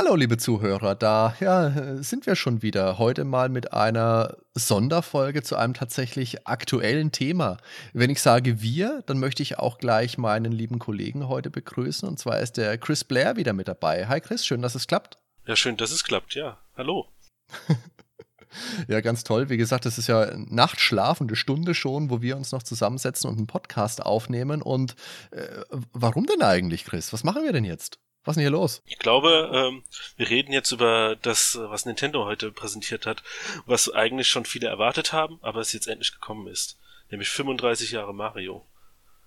Hallo, liebe Zuhörer, da ja, sind wir schon wieder. Heute mal mit einer Sonderfolge zu einem tatsächlich aktuellen Thema. Wenn ich sage wir, dann möchte ich auch gleich meinen lieben Kollegen heute begrüßen. Und zwar ist der Chris Blair wieder mit dabei. Hi Chris, schön, dass es klappt. Ja, schön, dass es klappt, ja. Hallo. Ja, ganz toll. Wie gesagt, es ist ja nachtschlafende Stunde schon, wo wir uns noch zusammensetzen und einen Podcast aufnehmen. Und äh, warum denn eigentlich, Chris? Was machen wir denn jetzt? Was ist denn hier los? Ich glaube, ähm, wir reden jetzt über das, was Nintendo heute präsentiert hat, was eigentlich schon viele erwartet haben, aber es jetzt endlich gekommen ist. Nämlich 35 Jahre Mario.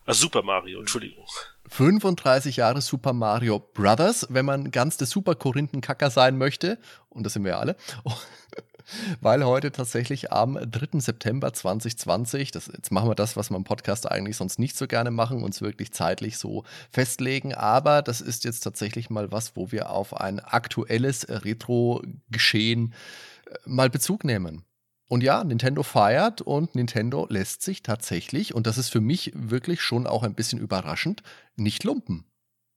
Ah, Super Mario, Entschuldigung. 35 Jahre Super Mario Brothers, wenn man ganz der Super Korinthenkacker sein möchte. Und das sind wir ja alle. Weil heute tatsächlich am 3. September 2020, das, jetzt machen wir das, was wir im Podcast eigentlich sonst nicht so gerne machen, uns wirklich zeitlich so festlegen, aber das ist jetzt tatsächlich mal was, wo wir auf ein aktuelles Retro-Geschehen äh, mal Bezug nehmen. Und ja, Nintendo feiert und Nintendo lässt sich tatsächlich, und das ist für mich wirklich schon auch ein bisschen überraschend, nicht lumpen.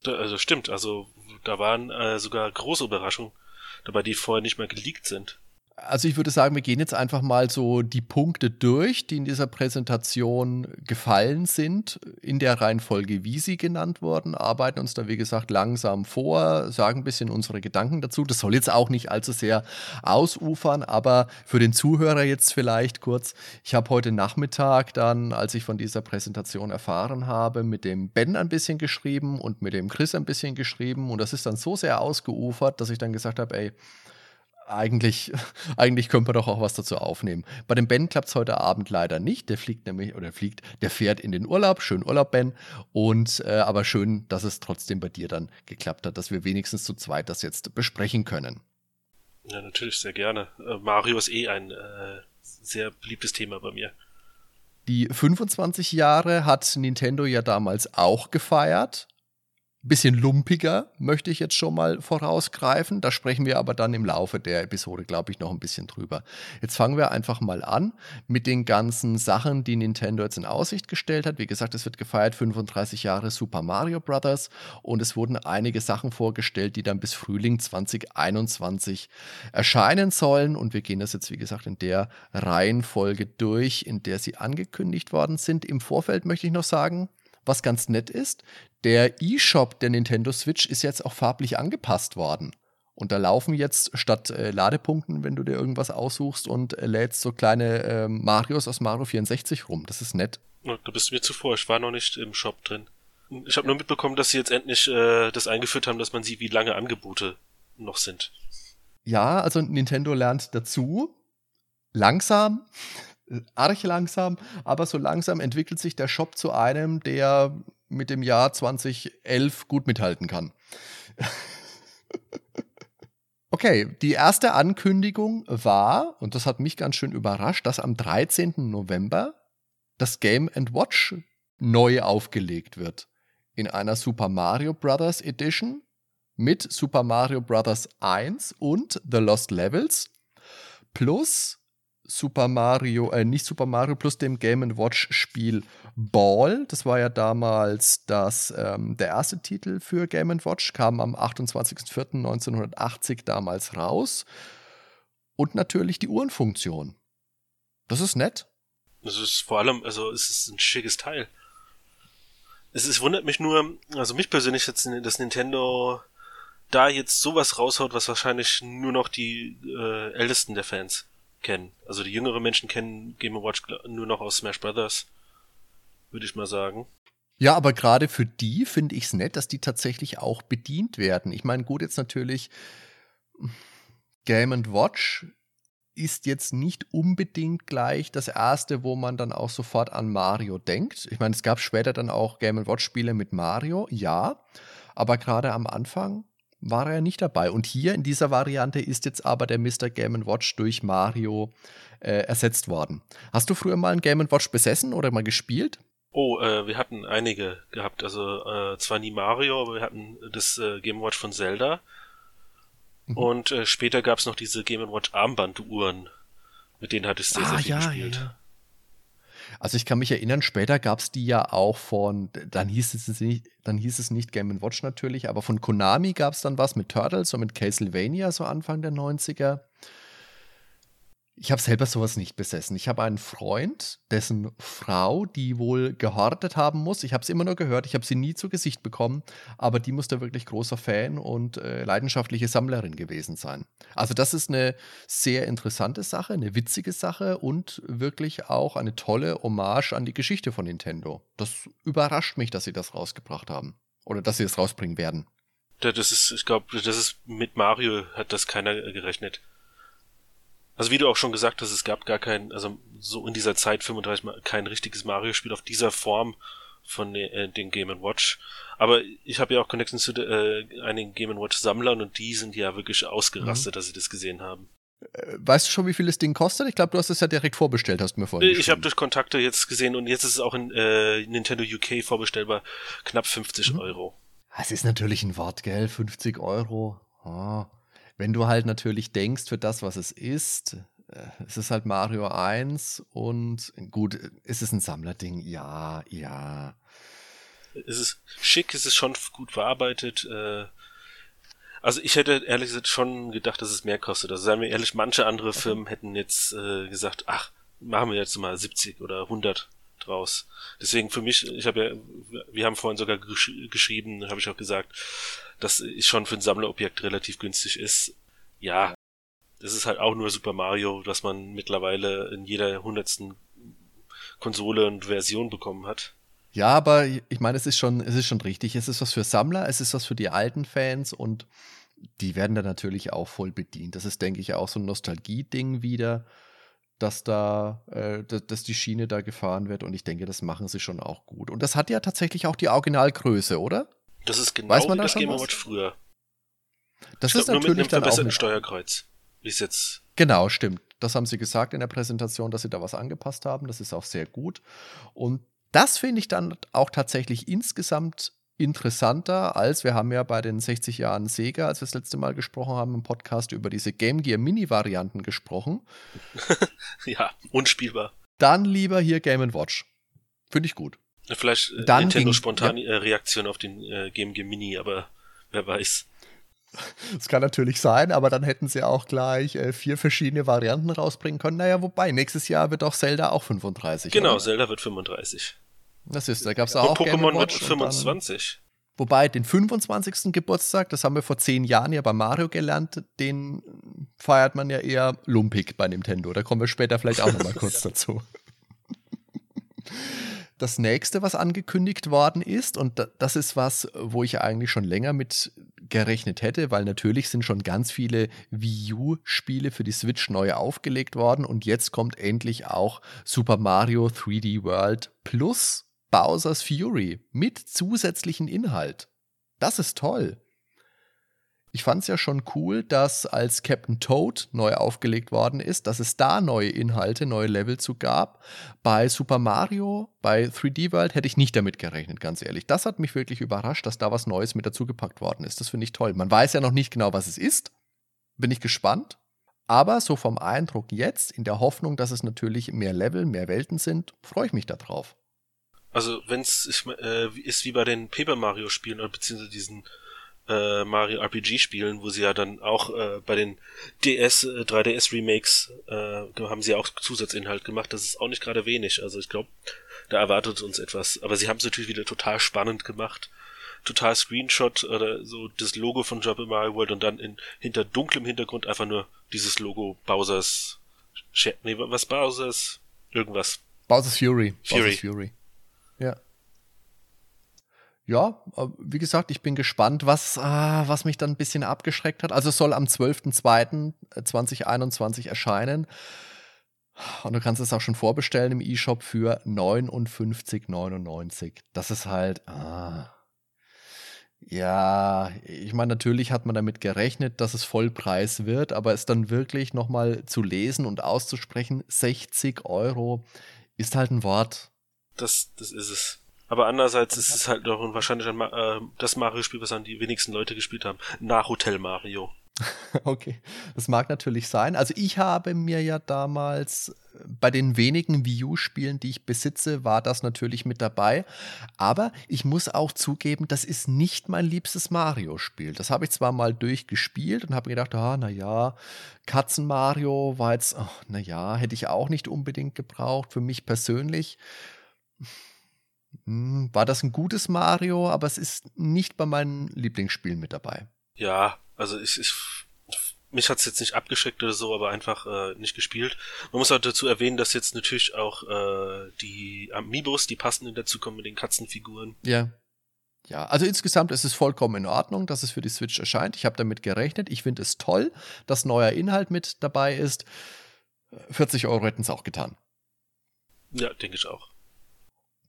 Also stimmt, also da waren äh, sogar große Überraschungen dabei, die vorher nicht mehr geleakt sind. Also ich würde sagen, wir gehen jetzt einfach mal so die Punkte durch, die in dieser Präsentation gefallen sind, in der Reihenfolge, wie sie genannt wurden, arbeiten uns da, wie gesagt, langsam vor, sagen ein bisschen unsere Gedanken dazu. Das soll jetzt auch nicht allzu sehr ausufern, aber für den Zuhörer jetzt vielleicht kurz. Ich habe heute Nachmittag dann, als ich von dieser Präsentation erfahren habe, mit dem Ben ein bisschen geschrieben und mit dem Chris ein bisschen geschrieben und das ist dann so sehr ausgeufert, dass ich dann gesagt habe, ey, eigentlich, eigentlich können wir doch auch was dazu aufnehmen. Bei dem Ben klappt es heute Abend leider nicht. Der fliegt nämlich, oder fliegt, der fährt in den Urlaub. Schön Urlaub, Ben. Und äh, aber schön, dass es trotzdem bei dir dann geklappt hat, dass wir wenigstens zu zweit das jetzt besprechen können. Ja, natürlich, sehr gerne. Äh, Mario ist eh ein äh, sehr beliebtes Thema bei mir. Die 25 Jahre hat Nintendo ja damals auch gefeiert bisschen lumpiger, möchte ich jetzt schon mal vorausgreifen. Da sprechen wir aber dann im Laufe der Episode, glaube ich, noch ein bisschen drüber. Jetzt fangen wir einfach mal an mit den ganzen Sachen, die Nintendo jetzt in Aussicht gestellt hat. Wie gesagt, es wird gefeiert 35 Jahre Super Mario Bros. und es wurden einige Sachen vorgestellt, die dann bis Frühling 2021 erscheinen sollen. Und wir gehen das jetzt, wie gesagt, in der Reihenfolge durch, in der sie angekündigt worden sind. Im Vorfeld möchte ich noch sagen, was ganz nett ist, der eShop der Nintendo Switch ist jetzt auch farblich angepasst worden. Und da laufen jetzt statt äh, Ladepunkten, wenn du dir irgendwas aussuchst und äh, lädst so kleine äh, Marios aus Mario 64 rum. Das ist nett. Ja, du bist mir zuvor, ich war noch nicht im Shop drin. Ich habe nur mitbekommen, dass sie jetzt endlich äh, das eingeführt haben, dass man sieht, wie lange Angebote noch sind. Ja, also Nintendo lernt dazu. Langsam, arg langsam, aber so langsam entwickelt sich der Shop zu einem, der mit dem Jahr 2011 gut mithalten kann. okay, die erste Ankündigung war, und das hat mich ganz schön überrascht, dass am 13. November das Game Watch neu aufgelegt wird. In einer Super Mario Bros. Edition mit Super Mario Bros. 1 und The Lost Levels plus Super Mario, äh, nicht Super Mario plus dem Game Watch Spiel Ball. Das war ja damals das, ähm, der erste Titel für Game Watch, kam am 28.04.1980 damals raus. Und natürlich die Uhrenfunktion. Das ist nett. Das ist vor allem, also es ist ein schickes Teil. Es ist, wundert mich nur, also mich persönlich jetzt, dass Nintendo da jetzt sowas raushaut, was wahrscheinlich nur noch die äh, Ältesten der Fans kennen. Also die jüngeren Menschen kennen Game Watch nur noch aus Smash Brothers, würde ich mal sagen. Ja, aber gerade für die finde ich es nett, dass die tatsächlich auch bedient werden. Ich meine, gut, jetzt natürlich Game Watch ist jetzt nicht unbedingt gleich das erste, wo man dann auch sofort an Mario denkt. Ich meine, es gab später dann auch Game Watch Spiele mit Mario, ja, aber gerade am Anfang war er nicht dabei. Und hier in dieser Variante ist jetzt aber der Mr. Game Watch durch Mario äh, ersetzt worden. Hast du früher mal ein Game Watch besessen oder mal gespielt? Oh, äh, wir hatten einige gehabt. Also äh, zwar nie Mario, aber wir hatten das äh, Game Watch von Zelda. Mhm. Und äh, später gab es noch diese Game Watch Armbanduhren. Mit denen hatte ich sehr, ah, sehr viel ja, gespielt. Ja. Also ich kann mich erinnern, später gab es die ja auch von, dann hieß es nicht, dann hieß es nicht Game Watch natürlich, aber von Konami gab es dann was mit Turtles und mit Castlevania, so Anfang der 90er. Ich habe selber sowas nicht besessen. Ich habe einen Freund, dessen Frau, die wohl gehortet haben muss. Ich habe es immer nur gehört, ich habe sie nie zu Gesicht bekommen, aber die muss da wirklich großer Fan und äh, leidenschaftliche Sammlerin gewesen sein. Also das ist eine sehr interessante Sache, eine witzige Sache und wirklich auch eine tolle Hommage an die Geschichte von Nintendo. Das überrascht mich, dass sie das rausgebracht haben oder dass sie es rausbringen werden. Das ist, ich glaube, das ist mit Mario hat das keiner gerechnet. Also wie du auch schon gesagt hast, es gab gar kein, also so in dieser Zeit 35 kein richtiges Mario-Spiel auf dieser Form von äh, den Game Watch. Aber ich habe ja auch Connections zu äh, einigen Game Watch Sammlern und die sind ja wirklich ausgerastet, mhm. dass sie das gesehen haben. Äh, weißt du schon, wie viel das Ding kostet? Ich glaube, du hast es ja direkt vorbestellt, hast du mir vorhin Ich habe durch Kontakte jetzt gesehen und jetzt ist es auch in äh, Nintendo UK vorbestellbar. Knapp 50 mhm. Euro. Das ist natürlich ein Wort, gell? 50 Euro. Oh. Wenn du halt natürlich denkst, für das, was es ist, äh, es ist halt Mario 1 und gut, ist es ein Sammlerding? Ja, ja. Es ist schick, es ist schon gut verarbeitet. Äh, also ich hätte ehrlich gesagt schon gedacht, dass es mehr kostet. Also seien wir ehrlich, manche andere Firmen hätten jetzt äh, gesagt, ach, machen wir jetzt mal 70 oder 100 draus. Deswegen für mich, ich habe ja, wir haben vorhin sogar gesch geschrieben, habe ich auch gesagt, dass es schon für ein Sammlerobjekt relativ günstig ist. Ja, das ist halt auch nur Super Mario, was man mittlerweile in jeder hundertsten Konsole und Version bekommen hat. Ja, aber ich meine, es ist schon, es ist schon richtig. Es ist was für Sammler, es ist was für die alten Fans und die werden da natürlich auch voll bedient. Das ist, denke ich, auch so ein Nostalgie-Ding wieder dass da, äh, dass die Schiene da gefahren wird und ich denke, das machen sie schon auch gut. Und das hat ja tatsächlich auch die Originalgröße, oder? Das ist genau Weiß man wie das Game Watch früher. Das ich ist glaub, natürlich nur mit einem dann auch Steuerkreuz. Wie es jetzt. Genau, stimmt. Das haben sie gesagt in der Präsentation, dass sie da was angepasst haben. Das ist auch sehr gut. Und das finde ich dann auch tatsächlich insgesamt interessanter, als wir haben ja bei den 60 Jahren Sega, als wir das letzte Mal gesprochen haben im Podcast über diese Game Gear Mini Varianten gesprochen. ja, unspielbar. Dann lieber hier Game Watch. Finde ich gut. Vielleicht äh, Dann Nintendo ging, spontan ja. Reaktion auf den äh, Game Gear Mini, aber wer weiß. Das kann natürlich sein, aber dann hätten sie auch gleich äh, vier verschiedene Varianten rausbringen können. Naja, wobei, nächstes Jahr wird auch Zelda auch 35. Genau, oder? Zelda wird 35. Das ist, da gab es auch. Pokémon wird 25. Dann, wobei den 25. Geburtstag, das haben wir vor zehn Jahren ja bei Mario gelernt, den feiert man ja eher lumpig bei Nintendo. Da kommen wir später vielleicht auch nochmal kurz dazu. Das nächste, was angekündigt worden ist, und das ist was, wo ich eigentlich schon länger mit gerechnet hätte, weil natürlich sind schon ganz viele Wii U-Spiele für die Switch neu aufgelegt worden und jetzt kommt endlich auch Super Mario 3D World Plus Bowser's Fury mit zusätzlichen Inhalt. Das ist toll. Ich fand es ja schon cool, dass als Captain Toad neu aufgelegt worden ist, dass es da neue Inhalte, neue Level zu gab. Bei Super Mario, bei 3D World hätte ich nicht damit gerechnet, ganz ehrlich. Das hat mich wirklich überrascht, dass da was Neues mit dazugepackt worden ist. Das finde ich toll. Man weiß ja noch nicht genau, was es ist. Bin ich gespannt. Aber so vom Eindruck jetzt, in der Hoffnung, dass es natürlich mehr Level, mehr Welten sind, freue ich mich darauf. Also wenn es äh, ist wie bei den Paper Mario Spielen oder beziehungsweise diesen äh, Mario RPG Spielen, wo sie ja dann auch äh, bei den DS äh, 3DS Remakes äh, haben sie auch Zusatzinhalt gemacht. Das ist auch nicht gerade wenig. Also ich glaube, da erwartet uns etwas. Aber sie haben es natürlich wieder total spannend gemacht. Total Screenshot oder so das Logo von Super Mario World und dann in hinter dunklem Hintergrund einfach nur dieses Logo Bowser's nee, was Bowser's irgendwas. Bowser's Fury. Fury. Bowser's Fury. Ja. Ja, äh, wie gesagt, ich bin gespannt, was, ah, was mich dann ein bisschen abgeschreckt hat. Also es soll am 12.02.2021 erscheinen. Und du kannst es auch schon vorbestellen im E-Shop für 59,99. Das ist halt, ah. Ja, ich meine, natürlich hat man damit gerechnet, dass es Vollpreis wird, aber es dann wirklich nochmal zu lesen und auszusprechen, 60 Euro ist halt ein Wort Das, das ist es. Aber andererseits ist es halt doch wahrscheinlich ein, äh, das Mario-Spiel, was an die wenigsten Leute gespielt haben. Nach Hotel Mario. Okay, das mag natürlich sein. Also ich habe mir ja damals äh, bei den wenigen Wii U-Spielen, die ich besitze, war das natürlich mit dabei. Aber ich muss auch zugeben, das ist nicht mein liebstes Mario-Spiel. Das habe ich zwar mal durchgespielt und habe gedacht, ah, naja, Katzen-Mario war jetzt, oh, naja, hätte ich auch nicht unbedingt gebraucht. Für mich persönlich war das ein gutes Mario, aber es ist nicht bei meinen Lieblingsspielen mit dabei. Ja, also ich, ich mich hat's jetzt nicht abgeschreckt oder so, aber einfach äh, nicht gespielt. Man muss auch dazu erwähnen, dass jetzt natürlich auch äh, die Amiibos, die passenden dazu kommen mit den Katzenfiguren. Ja. Ja, also insgesamt ist es vollkommen in Ordnung, dass es für die Switch erscheint. Ich habe damit gerechnet. Ich finde es toll, dass neuer Inhalt mit dabei ist. 40 Euro hätten es auch getan. Ja, denke ich auch.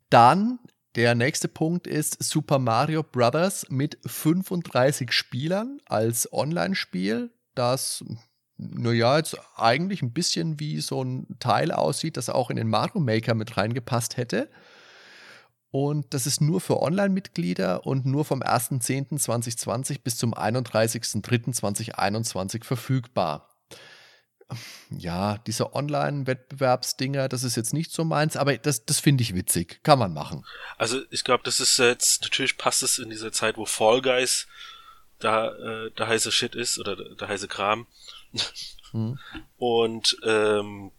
Dann der nächste Punkt ist Super Mario Bros. mit 35 Spielern als Online-Spiel, das, naja, jetzt eigentlich ein bisschen wie so ein Teil aussieht, das auch in den Mario Maker mit reingepasst hätte. Und das ist nur für Online-Mitglieder und nur vom 1.10.2020 bis zum 31.03.2021 verfügbar ja, diese Online-Wettbewerbsdinger, das ist jetzt nicht so meins, aber das, das finde ich witzig. Kann man machen. Also ich glaube, das ist jetzt, natürlich passt es in dieser Zeit, wo Fall Guys da äh, der heiße Shit ist oder der heiße Kram. Hm. Und ähm,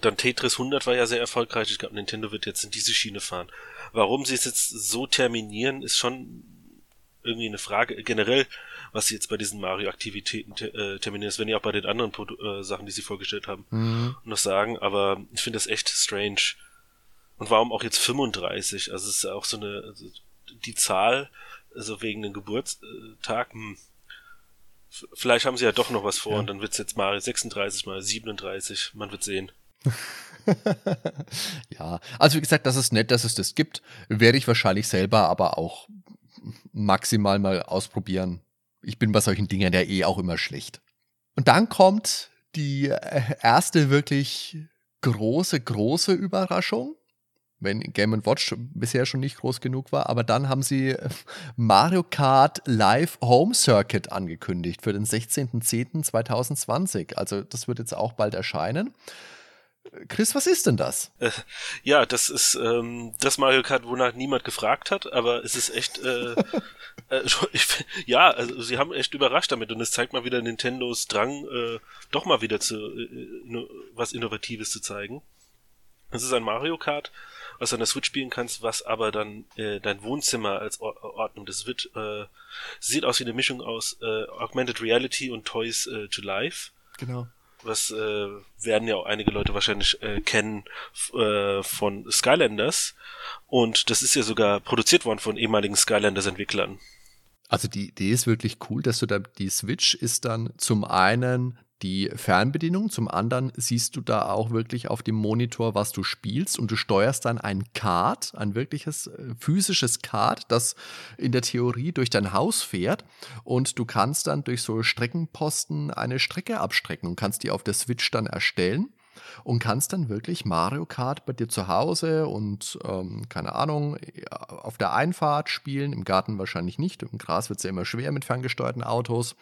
dann Tetris 100 war ja sehr erfolgreich. Ich glaube, Nintendo wird jetzt in diese Schiene fahren. Warum sie es jetzt so terminieren, ist schon irgendwie eine Frage. Generell was sie jetzt bei diesen Mario-Aktivitäten te äh, terminieren. Das werden ja auch bei den anderen Pro äh, Sachen, die sie vorgestellt haben, mhm. noch sagen. Aber ich finde das echt strange. Und warum auch jetzt 35? Also es ist ja auch so eine, also die Zahl, also wegen dem Geburtstag, hm. Vielleicht haben sie ja doch noch was vor ja. und dann wird es jetzt mal 36 mal 37. Man wird sehen. ja, also wie gesagt, das ist nett, dass es das gibt. Werde ich wahrscheinlich selber aber auch maximal mal ausprobieren ich bin bei solchen Dingen ja eh auch immer schlecht. Und dann kommt die äh, erste wirklich große, große Überraschung, wenn Game Watch bisher schon nicht groß genug war, aber dann haben sie Mario Kart Live Home Circuit angekündigt für den 16.10.2020. Also das wird jetzt auch bald erscheinen. Chris, was ist denn das? Äh, ja, das ist ähm, das Mario Kart, wonach niemand gefragt hat, aber es ist echt, äh, äh, ich, ja, also sie haben echt überrascht damit und es zeigt mal wieder Nintendos Drang, äh, doch mal wieder zu äh, was Innovatives zu zeigen. Es ist ein Mario Kart, was du an der Switch spielen kannst, was aber dann äh, dein Wohnzimmer als Or Ordnung, das wird, äh, sieht aus wie eine Mischung aus äh, Augmented Reality und Toys äh, to Life. Genau was äh, werden ja auch einige Leute wahrscheinlich äh, kennen äh, von Skylanders. Und das ist ja sogar produziert worden von ehemaligen Skylanders-Entwicklern. Also die Idee ist wirklich cool, dass du da die Switch ist dann zum einen die Fernbedienung. Zum anderen siehst du da auch wirklich auf dem Monitor, was du spielst und du steuerst dann ein Kart, ein wirkliches äh, physisches Kart, das in der Theorie durch dein Haus fährt und du kannst dann durch so Streckenposten eine Strecke abstrecken und kannst die auf der Switch dann erstellen und kannst dann wirklich Mario Kart bei dir zu Hause und ähm, keine Ahnung auf der Einfahrt spielen, im Garten wahrscheinlich nicht, im Gras wird es ja immer schwer mit ferngesteuerten Autos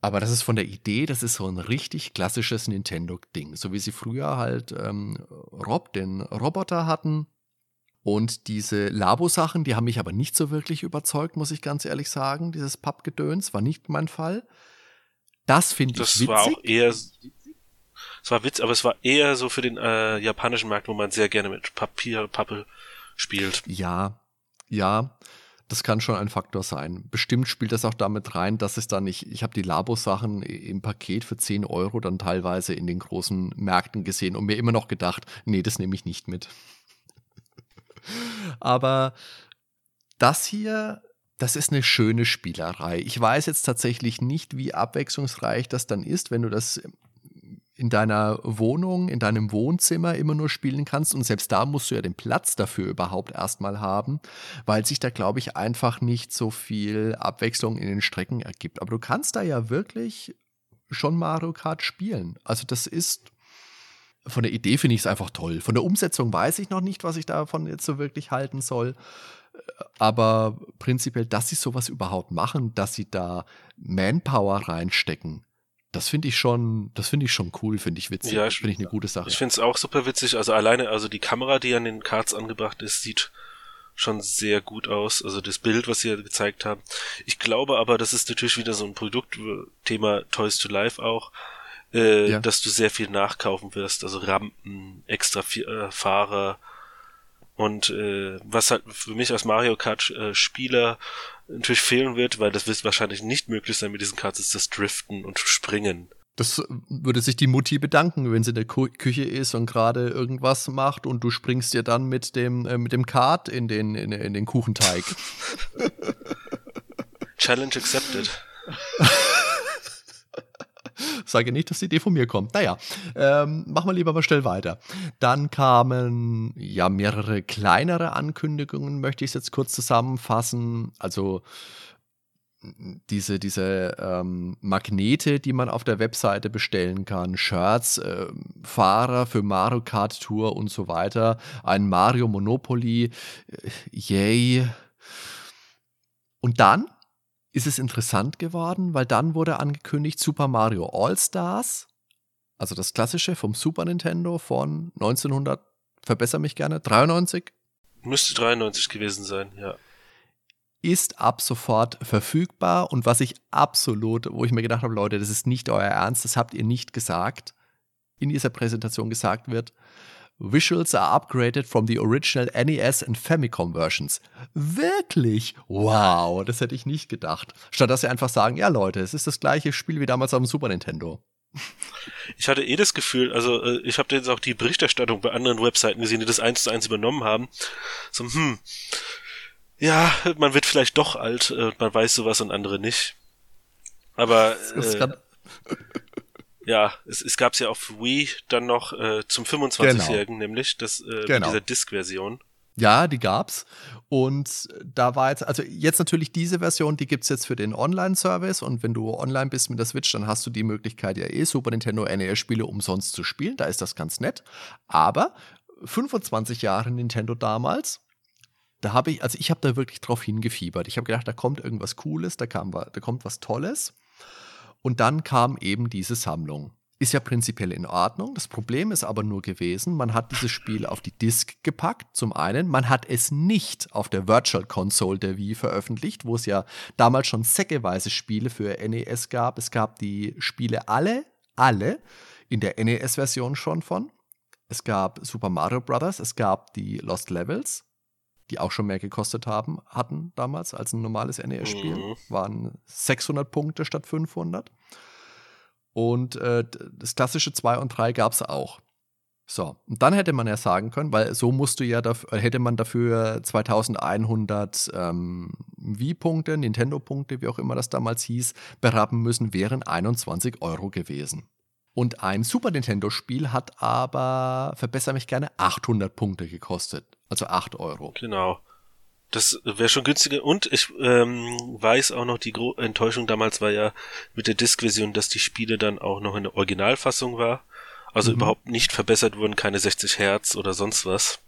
aber das ist von der Idee, das ist so ein richtig klassisches Nintendo-Ding. So wie sie früher halt ähm, Rob, den Roboter hatten. Und diese Labo-Sachen, die haben mich aber nicht so wirklich überzeugt, muss ich ganz ehrlich sagen. Dieses Pappgedöns war nicht mein Fall. Das finde ich witzig. Das war auch eher, es war Witz, aber es war eher so für den äh, japanischen Markt, wo man sehr gerne mit Papier, Pappe spielt. Ja, ja. Das kann schon ein Faktor sein. Bestimmt spielt das auch damit rein, dass es dann nicht, ich habe die Labo-Sachen im Paket für 10 Euro dann teilweise in den großen Märkten gesehen und mir immer noch gedacht, nee, das nehme ich nicht mit. Aber das hier, das ist eine schöne Spielerei. Ich weiß jetzt tatsächlich nicht, wie abwechslungsreich das dann ist, wenn du das in deiner Wohnung, in deinem Wohnzimmer immer nur spielen kannst. Und selbst da musst du ja den Platz dafür überhaupt erstmal haben, weil sich da, glaube ich, einfach nicht so viel Abwechslung in den Strecken ergibt. Aber du kannst da ja wirklich schon Mario Kart spielen. Also das ist von der Idee finde ich es einfach toll. Von der Umsetzung weiß ich noch nicht, was ich davon jetzt so wirklich halten soll. Aber prinzipiell, dass sie sowas überhaupt machen, dass sie da Manpower reinstecken, das finde ich schon, das finde ich schon cool, finde ich witzig. Ja, finde ich eine gute Sache. Ich finde es auch super witzig. Also alleine, also die Kamera, die an den Cards angebracht ist, sieht schon sehr gut aus. Also das Bild, was sie gezeigt haben. Ich glaube aber, das ist natürlich wieder so ein Produktthema Toys to Life auch, äh, ja. dass du sehr viel nachkaufen wirst. Also Rampen, extra äh, Fahrer, und äh, was halt für mich als Mario Kart äh, Spieler natürlich fehlen wird, weil das wird wahrscheinlich nicht möglich sein mit diesen Karts, ist das Driften und Springen. Das würde sich die Mutti bedanken, wenn sie in der Küche ist und gerade irgendwas macht und du springst dir dann mit dem, äh, mit dem Kart in den, in, in den Kuchenteig. Challenge accepted. Sage nicht, dass die Idee von mir kommt. Naja, ähm, machen wir lieber mal schnell weiter. Dann kamen ja mehrere kleinere Ankündigungen, möchte ich es jetzt kurz zusammenfassen. Also diese, diese ähm, Magnete, die man auf der Webseite bestellen kann, Shirts, äh, Fahrer für Mario Kart Tour und so weiter, ein Mario Monopoly, äh, yay. Und dann ist es interessant geworden, weil dann wurde angekündigt Super Mario All-Stars, also das klassische vom Super Nintendo von 1900, verbessere mich gerne, 93? Müsste 93 gewesen sein, ja. Ist ab sofort verfügbar und was ich absolut, wo ich mir gedacht habe, Leute, das ist nicht euer Ernst, das habt ihr nicht gesagt, in dieser Präsentation gesagt wird. Visuals are upgraded from the original NES and Famicom versions. Wirklich? Wow, das hätte ich nicht gedacht. Statt dass sie einfach sagen, ja Leute, es ist das gleiche Spiel wie damals dem Super Nintendo. Ich hatte eh das Gefühl, also äh, ich habe jetzt auch die Berichterstattung bei anderen Webseiten gesehen, die das eins zu eins übernommen haben. So, hm, ja, man wird vielleicht doch alt, äh, man weiß sowas und andere nicht. Aber äh, ja, es, es gab es ja auf Wii dann noch äh, zum 25-Jährigen, genau. nämlich das äh, genau. dieser Disk-Version. Ja, die gab's. Und da war jetzt, also jetzt natürlich diese Version, die gibt's jetzt für den Online-Service. Und wenn du online bist mit der Switch, dann hast du die Möglichkeit, ja eh Super Nintendo NES-Spiele umsonst zu spielen. Da ist das ganz nett. Aber 25 Jahre Nintendo damals, da habe ich, also ich habe da wirklich drauf hingefiebert. Ich habe gedacht, da kommt irgendwas Cooles, da, kam, da kommt was Tolles. Und dann kam eben diese Sammlung. Ist ja prinzipiell in Ordnung. Das Problem ist aber nur gewesen, man hat dieses Spiel auf die Disk gepackt, zum einen. Man hat es nicht auf der Virtual Console der Wii veröffentlicht, wo es ja damals schon säckeweise Spiele für NES gab. Es gab die Spiele alle, alle in der NES-Version schon von. Es gab Super Mario Bros., es gab die Lost Levels, die auch schon mehr gekostet haben, hatten damals als ein normales NES-Spiel. Mhm. Waren 600 Punkte statt 500. Und äh, das klassische 2 und 3 gab es auch. So, und dann hätte man ja sagen können, weil so musst du ja, dafür, hätte man dafür 2100 ähm, Wii-Punkte, Nintendo-Punkte, wie auch immer das damals hieß, berappen müssen, wären 21 Euro gewesen. Und ein Super Nintendo-Spiel hat aber, verbessere mich gerne, 800 Punkte gekostet. Also 8 Euro. Genau. Das wäre schon günstiger. Und ich ähm, weiß auch noch, die Gro Enttäuschung damals war ja mit der Disk-Version, dass die Spiele dann auch noch in der Originalfassung war. Also mhm. überhaupt nicht verbessert wurden, keine 60 Hertz oder sonst was.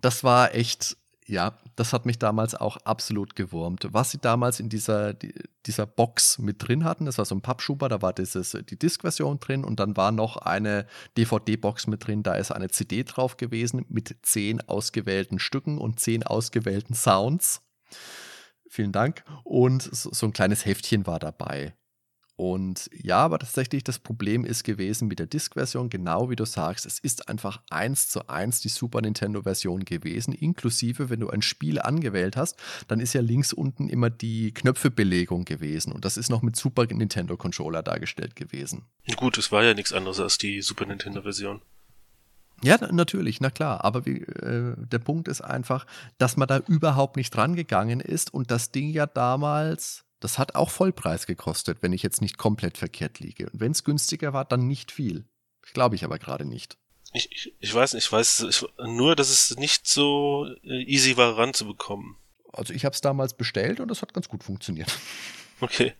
Das war echt ja, das hat mich damals auch absolut gewurmt. Was sie damals in dieser, dieser Box mit drin hatten, das war so ein Pappschuber, da war dieses, die Disk-Version drin und dann war noch eine DVD-Box mit drin, da ist eine CD drauf gewesen mit zehn ausgewählten Stücken und zehn ausgewählten Sounds. Vielen Dank. Und so, so ein kleines Heftchen war dabei. Und ja, aber tatsächlich das Problem ist gewesen mit der Disk-Version, genau wie du sagst, es ist einfach eins zu eins die Super Nintendo-Version gewesen, inklusive, wenn du ein Spiel angewählt hast, dann ist ja links unten immer die Knöpfebelegung gewesen und das ist noch mit Super Nintendo-Controller dargestellt gewesen. Gut, es war ja nichts anderes als die Super Nintendo-Version. Ja, natürlich, na klar. Aber wie, äh, der Punkt ist einfach, dass man da überhaupt nicht rangegangen ist und das Ding ja damals das hat auch Vollpreis gekostet, wenn ich jetzt nicht komplett verkehrt liege. Und wenn es günstiger war, dann nicht viel. Glaube ich aber gerade nicht. Ich, ich, ich weiß nicht, ich weiß ich, nur, dass es nicht so äh, easy war ranzubekommen. Also ich habe es damals bestellt und es hat ganz gut funktioniert. Okay.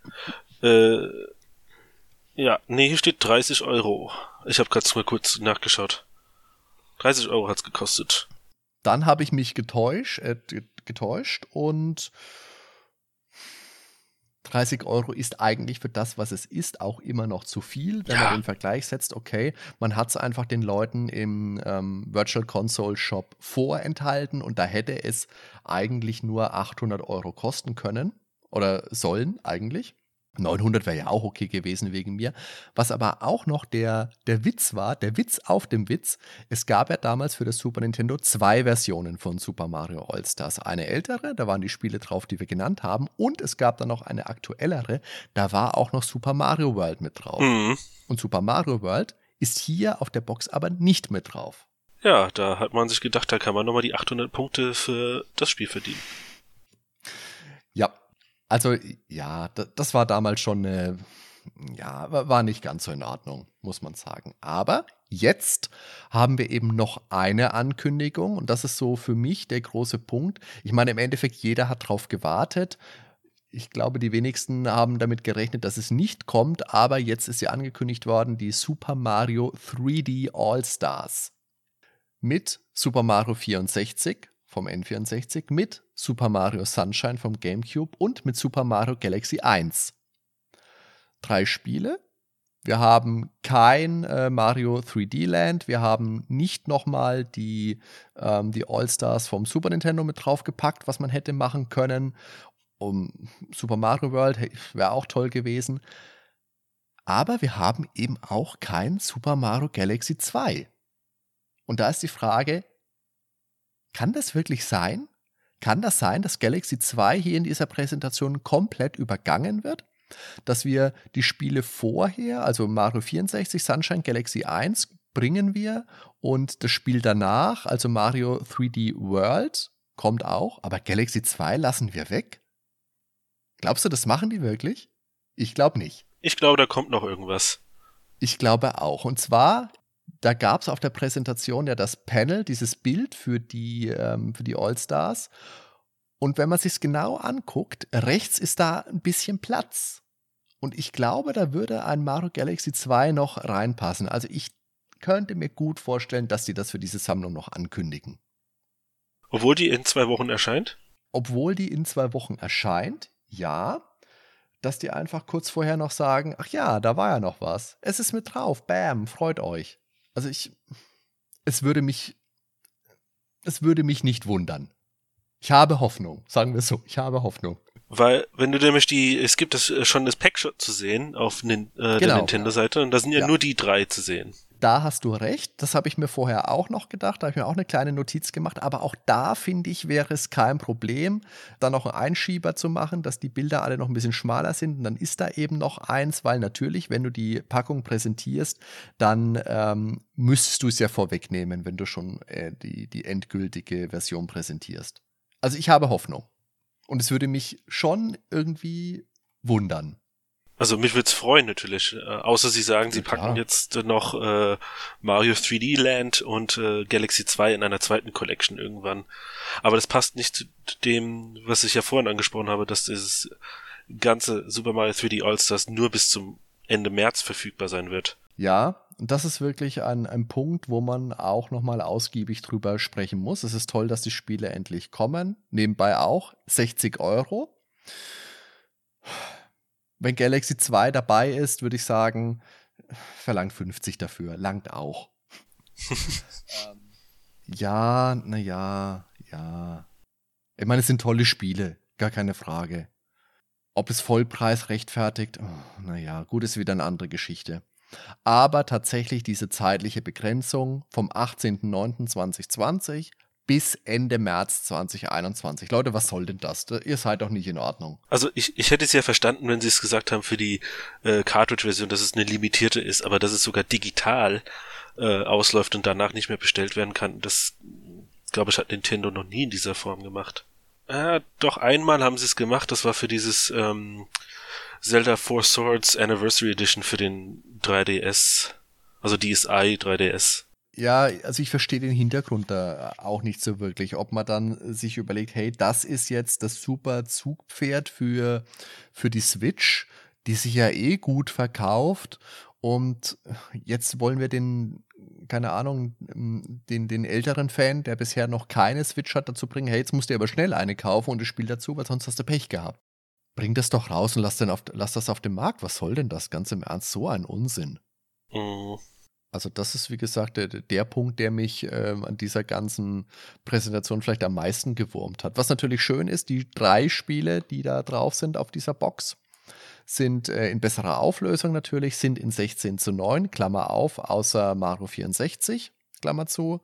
Äh, Ja, nee, hier steht 30 Euro. Ich habe gerade mal kurz nachgeschaut. 30 Euro hat's gekostet. Dann habe ich mich getäuscht, äh, getäuscht und 30 Euro ist eigentlich für das, was es ist, auch immer noch zu viel, wenn ja. man den Vergleich setzt. Okay, man hat es einfach den Leuten im ähm, Virtual Console Shop vorenthalten und da hätte es eigentlich nur 800 Euro kosten können oder sollen eigentlich. 900 wäre ja auch okay gewesen wegen mir. Was aber auch noch der, der Witz war, der Witz auf dem Witz, es gab ja damals für das Super Nintendo zwei Versionen von Super Mario All-Stars. Eine ältere, da waren die Spiele drauf, die wir genannt haben, und es gab dann noch eine aktuellere, da war auch noch Super Mario World mit drauf. Mhm. Und Super Mario World ist hier auf der Box aber nicht mit drauf. Ja, da hat man sich gedacht, da kann man nochmal die 800 Punkte für das Spiel verdienen. Also ja, das war damals schon eine, ja, war nicht ganz so in Ordnung, muss man sagen. Aber jetzt haben wir eben noch eine Ankündigung und das ist so für mich der große Punkt. Ich meine, im Endeffekt, jeder hat drauf gewartet. Ich glaube, die wenigsten haben damit gerechnet, dass es nicht kommt, aber jetzt ist ja angekündigt worden, die Super Mario 3D All-Stars mit Super Mario 64 vom N64 mit Super Mario Sunshine vom GameCube und mit Super Mario Galaxy 1. Drei Spiele. Wir haben kein äh, Mario 3D Land. Wir haben nicht nochmal die, ähm, die All-Stars vom Super Nintendo mit draufgepackt, was man hätte machen können. Um Super Mario World wäre auch toll gewesen. Aber wir haben eben auch kein Super Mario Galaxy 2. Und da ist die Frage, kann das wirklich sein? Kann das sein, dass Galaxy 2 hier in dieser Präsentation komplett übergangen wird? Dass wir die Spiele vorher, also Mario 64, Sunshine Galaxy 1, bringen wir und das Spiel danach, also Mario 3D World, kommt auch, aber Galaxy 2 lassen wir weg? Glaubst du, das machen die wirklich? Ich glaube nicht. Ich glaube, da kommt noch irgendwas. Ich glaube auch. Und zwar da gab es auf der Präsentation ja das Panel, dieses Bild für die, ähm, für die All-Stars. Und wenn man sich genau anguckt, rechts ist da ein bisschen Platz. Und ich glaube, da würde ein Mario Galaxy 2 noch reinpassen. Also ich könnte mir gut vorstellen, dass sie das für diese Sammlung noch ankündigen. Obwohl die in zwei Wochen erscheint? Obwohl die in zwei Wochen erscheint, ja. Dass die einfach kurz vorher noch sagen, ach ja, da war ja noch was. Es ist mit drauf, bam, freut euch. Also ich, es würde mich, es würde mich nicht wundern. Ich habe Hoffnung, sagen wir so, ich habe Hoffnung. Weil, wenn du nämlich die, es gibt das äh, schon das Packshot zu sehen auf äh, genau, der Nintendo-Seite und da sind ja, ja, nur die drei zu sehen da hast du recht. Das habe ich mir vorher auch noch gedacht. Da habe ich mir auch eine kleine Notiz gemacht. Aber auch da finde ich, wäre es kein Problem, da noch einen Einschieber zu machen, dass die Bilder alle noch ein bisschen schmaler sind. Und dann ist da eben noch eins, weil natürlich, wenn du die Packung präsentierst, dann ähm, müsstest du es ja vorwegnehmen, wenn du schon äh, die, die endgültige Version präsentierst. Also ich habe Hoffnung. Und es würde mich schon irgendwie wundern. Also mich würde es freuen natürlich, äh, außer sie sagen, sie packen klar. jetzt noch äh, Mario 3D Land und äh, Galaxy 2 in einer zweiten Collection irgendwann. Aber das passt nicht zu dem, was ich ja vorhin angesprochen habe, dass dieses ganze Super Mario 3D All-Stars nur bis zum Ende März verfügbar sein wird. Ja, und das ist wirklich ein, ein Punkt, wo man auch nochmal ausgiebig drüber sprechen muss. Es ist toll, dass die Spiele endlich kommen. Nebenbei auch 60 Euro wenn Galaxy 2 dabei ist, würde ich sagen, verlangt 50 dafür. Langt auch. ähm, ja, naja, ja. Ich meine, es sind tolle Spiele, gar keine Frage. Ob es Vollpreis rechtfertigt, oh, naja, gut, ist wieder eine andere Geschichte. Aber tatsächlich diese zeitliche Begrenzung vom 18.09.2020 bis Ende März 2021. Leute, was soll denn das? Ihr seid doch nicht in Ordnung. Also ich, ich hätte es ja verstanden, wenn sie es gesagt haben für die äh, Cartridge-Version, dass es eine limitierte ist, aber dass es sogar digital äh, ausläuft und danach nicht mehr bestellt werden kann, das glaube ich hat Nintendo noch nie in dieser Form gemacht. Äh, doch einmal haben sie es gemacht, das war für dieses ähm, Zelda Four Swords Anniversary Edition für den 3DS, also DSi 3DS. Ja, also ich verstehe den Hintergrund da auch nicht so wirklich. Ob man dann sich überlegt, hey, das ist jetzt das super Zugpferd für, für die Switch, die sich ja eh gut verkauft. Und jetzt wollen wir den, keine Ahnung, den, den älteren Fan, der bisher noch keine Switch hat, dazu bringen, hey, jetzt musst du aber schnell eine kaufen und das Spiel dazu, weil sonst hast du Pech gehabt. Bring das doch raus und lass, den auf, lass das auf dem Markt. Was soll denn das ganz im Ernst? So ein Unsinn. Mhm. Also das ist, wie gesagt, der, der Punkt, der mich äh, an dieser ganzen Präsentation vielleicht am meisten gewurmt hat. Was natürlich schön ist, die drei Spiele, die da drauf sind auf dieser Box, sind äh, in besserer Auflösung natürlich, sind in 16 zu 9, Klammer auf, außer Mario 64, Klammer zu.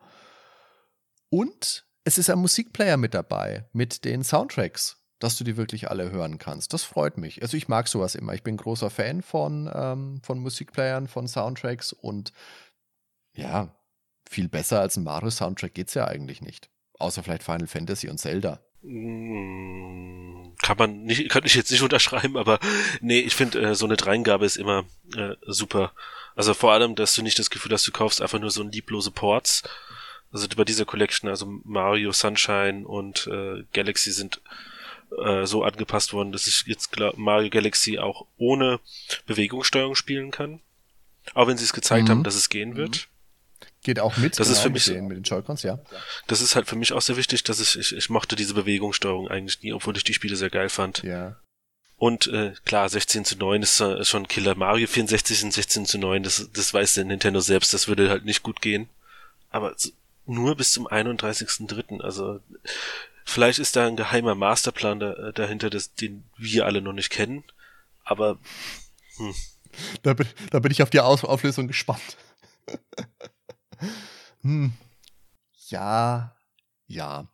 Und es ist ein Musikplayer mit dabei, mit den Soundtracks, dass du die wirklich alle hören kannst. Das freut mich. Also ich mag sowas immer. Ich bin großer Fan von, ähm, von Musikplayern, von Soundtracks und ja, viel besser als ein Mario-Soundtrack geht es ja eigentlich nicht. Außer vielleicht Final Fantasy und Zelda. Hm, kann man nicht, könnte ich jetzt nicht unterschreiben, aber nee, ich finde, äh, so eine Dreingabe ist immer äh, super. Also vor allem, dass du nicht das Gefühl hast, du kaufst einfach nur so lieblose Ports. Also bei dieser Collection, also Mario, Sunshine und äh, Galaxy sind äh, so angepasst worden, dass ich jetzt glaub, Mario Galaxy auch ohne Bewegungssteuerung spielen kann. Auch wenn sie es gezeigt mhm. haben, dass es gehen wird. Geht auch mit, das genau, ist für mich, mit den, mit den Joy-Cons, ja. Das ist halt für mich auch sehr wichtig, dass ich, ich, ich mochte diese Bewegungssteuerung eigentlich nie, obwohl ich die Spiele sehr geil fand. Ja. Und äh, klar, 16 zu 9 ist äh, schon Killer. Mario 64 und 16 zu 9, das, das weiß der Nintendo selbst, das würde halt nicht gut gehen. Aber nur bis zum 31.3. Also vielleicht ist da ein geheimer Masterplan da, äh, dahinter, das, den wir alle noch nicht kennen. Aber hm. da, bin, da bin ich auf die Auflösung gespannt. Hm. Ja, ja.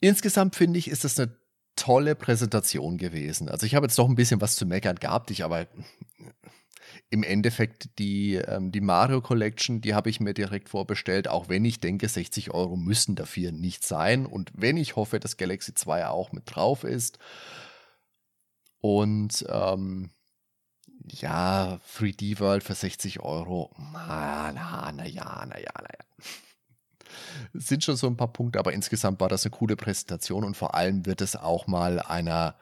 Insgesamt finde ich, ist es eine tolle Präsentation gewesen. Also ich habe jetzt doch ein bisschen was zu meckern gehabt, ich aber im Endeffekt die, ähm, die Mario Collection, die habe ich mir direkt vorbestellt, auch wenn ich denke, 60 Euro müssen dafür nicht sein. Und wenn ich hoffe, dass Galaxy 2 auch mit drauf ist. Und ähm, ja, 3D World für 60 Euro. Na, na, na ja, na ja, na ja. Sind schon so ein paar Punkte, aber insgesamt war das eine coole Präsentation und vor allem wird es auch mal einer,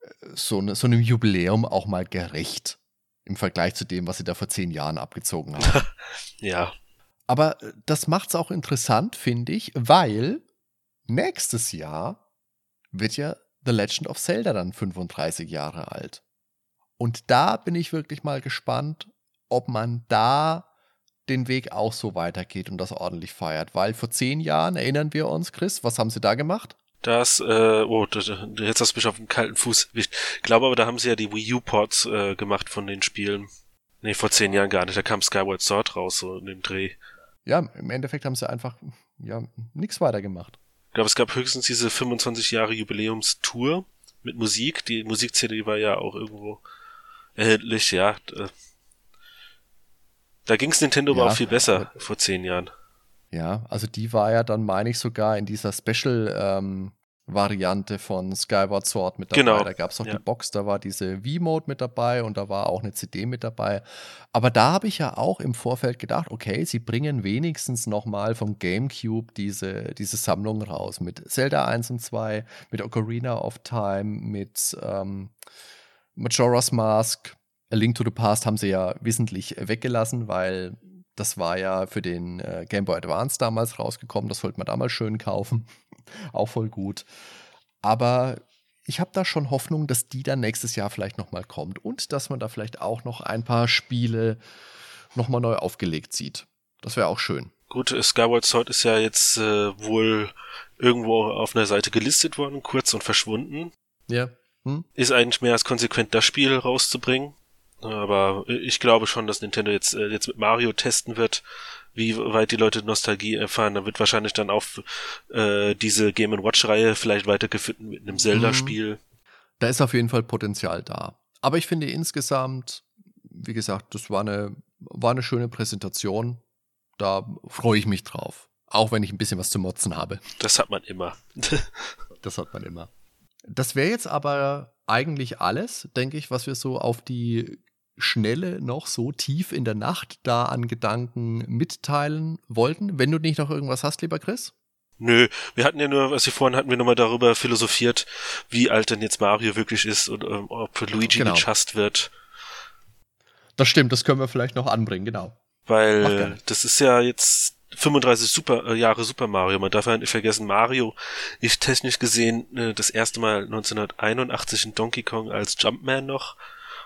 äh, so, ne, so einem Jubiläum auch mal gerecht im Vergleich zu dem, was sie da vor zehn Jahren abgezogen haben. ja. Aber äh, das macht es auch interessant, finde ich, weil nächstes Jahr wird ja The Legend of Zelda dann 35 Jahre alt. Und da bin ich wirklich mal gespannt, ob man da den Weg auch so weitergeht und das ordentlich feiert. Weil vor zehn Jahren, erinnern wir uns, Chris, was haben sie da gemacht? Das, äh, oh, jetzt hast du mich auf den kalten Fuß Ich glaube aber, da haben sie ja die Wii U-Ports äh, gemacht von den Spielen. Nee, vor zehn Jahren gar nicht. Da kam Skyward Sword raus, so in dem Dreh. Ja, im Endeffekt haben sie einfach, ja, nichts weiter gemacht. Ich glaube, es gab höchstens diese 25 Jahre Jubiläumstour mit Musik. Die Musikcd war ja auch irgendwo erhältlich, ja. Da ging's Nintendo ja, aber auch viel besser vor zehn Jahren. Ja, also die war ja dann, meine ich, sogar in dieser Special ähm, Variante von Skyward Sword mit dabei. Genau. Da gab es noch ja. die Box, da war diese V-Mode mit dabei und da war auch eine CD mit dabei. Aber da habe ich ja auch im Vorfeld gedacht, okay, sie bringen wenigstens nochmal vom GameCube diese, diese Sammlung raus mit Zelda 1 und 2, mit Ocarina of Time, mit ähm, Majora's Mask, A Link to the Past haben sie ja wissentlich weggelassen, weil das war ja für den äh, Game Boy Advance damals rausgekommen. Das sollte man damals schön kaufen. Auch voll gut. Aber ich habe da schon Hoffnung, dass die dann nächstes Jahr vielleicht nochmal kommt und dass man da vielleicht auch noch ein paar Spiele nochmal neu aufgelegt sieht. Das wäre auch schön. Gut, Skyward Sword ist ja jetzt äh, wohl irgendwo auf einer Seite gelistet worden, kurz und verschwunden. Ja. Hm? Ist eigentlich mehr als konsequent, das Spiel rauszubringen. Aber ich glaube schon, dass Nintendo jetzt, äh, jetzt mit Mario testen wird, wie weit die Leute Nostalgie erfahren. Da wird wahrscheinlich dann auch äh, diese Game Watch-Reihe vielleicht weitergeführt mit einem Zelda-Spiel. Da ist auf jeden Fall Potenzial da. Aber ich finde insgesamt, wie gesagt, das war eine, war eine schöne Präsentation. Da freue ich mich drauf. Auch wenn ich ein bisschen was zu motzen habe. Das hat man immer. das hat man immer. Das wäre jetzt aber eigentlich alles, denke ich, was wir so auf die Schnelle noch so tief in der Nacht da an Gedanken mitteilen wollten. Wenn du nicht noch irgendwas hast, lieber Chris? Nö, wir hatten ja nur, was wir vorhin hatten, wir nochmal darüber philosophiert, wie alt denn jetzt Mario wirklich ist und ähm, ob Luigi genau. gechast wird. Das stimmt, das können wir vielleicht noch anbringen, genau. Weil das ist ja jetzt 35 Super, äh, Jahre Super Mario. Man darf ja nicht vergessen, Mario ist technisch gesehen äh, das erste Mal 1981 in Donkey Kong als Jumpman noch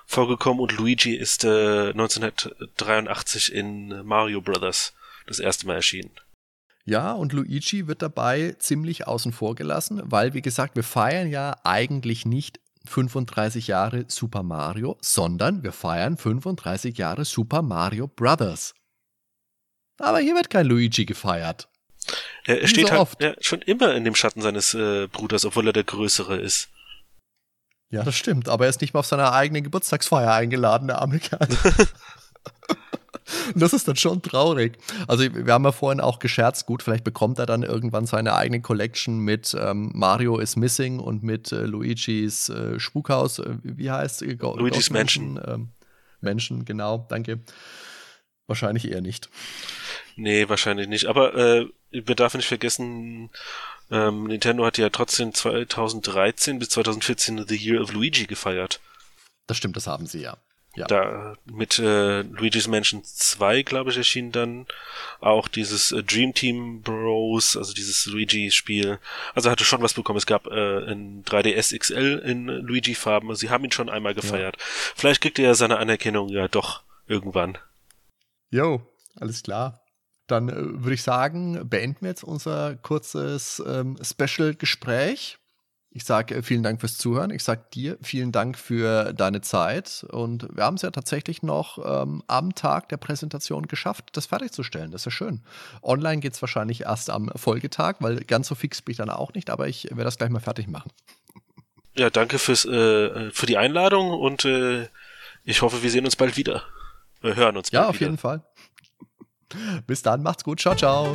vorgekommen und Luigi ist äh, 1983 in Mario Brothers das erste Mal erschienen. Ja, und Luigi wird dabei ziemlich außen vor gelassen, weil, wie gesagt, wir feiern ja eigentlich nicht 35 Jahre Super Mario, sondern wir feiern 35 Jahre Super Mario Brothers. Aber hier wird kein Luigi gefeiert. Er, er steht so halt ja, schon immer in dem Schatten seines äh, Bruders, obwohl er der Größere ist. Ja, das stimmt, aber er ist nicht mal auf seiner eigenen Geburtstagsfeier eingeladen, der Amerikaner. das ist dann schon traurig. Also wir haben ja vorhin auch gescherzt, gut, vielleicht bekommt er dann irgendwann seine eigene Collection mit ähm, Mario is Missing und mit äh, Luigis äh, Spukhaus, äh, wie heißt es? Luigi's Mansion. Ähm, Menschen, genau, danke. Wahrscheinlich eher nicht. Nee, wahrscheinlich nicht. Aber äh, wir dürfen nicht vergessen, ähm, Nintendo hat ja trotzdem 2013 bis 2014 The Year of Luigi gefeiert. Das stimmt, das haben sie ja. Ja. Da mit äh, Luigi's Mansion 2, glaube ich, erschien dann auch dieses äh, Dream Team Bros, also dieses Luigi-Spiel. Also hatte schon was bekommen. Es gab äh, ein 3DS XL in Luigi-Farben. Also sie haben ihn schon einmal gefeiert. Ja. Vielleicht kriegt er ja seine Anerkennung ja doch irgendwann. Jo, alles klar. Dann äh, würde ich sagen, beenden wir jetzt unser kurzes ähm, Special-Gespräch. Ich sage äh, vielen Dank fürs Zuhören. Ich sage dir vielen Dank für deine Zeit. Und wir haben es ja tatsächlich noch ähm, am Tag der Präsentation geschafft, das fertigzustellen. Das ist ja schön. Online geht es wahrscheinlich erst am Folgetag, weil ganz so fix bin ich dann auch nicht, aber ich werde das gleich mal fertig machen. Ja, danke fürs, äh, für die Einladung und äh, ich hoffe, wir sehen uns bald wieder. Wir hören uns bald Ja, auf wieder. jeden Fall. Bis dann, macht's gut. Ciao, ciao.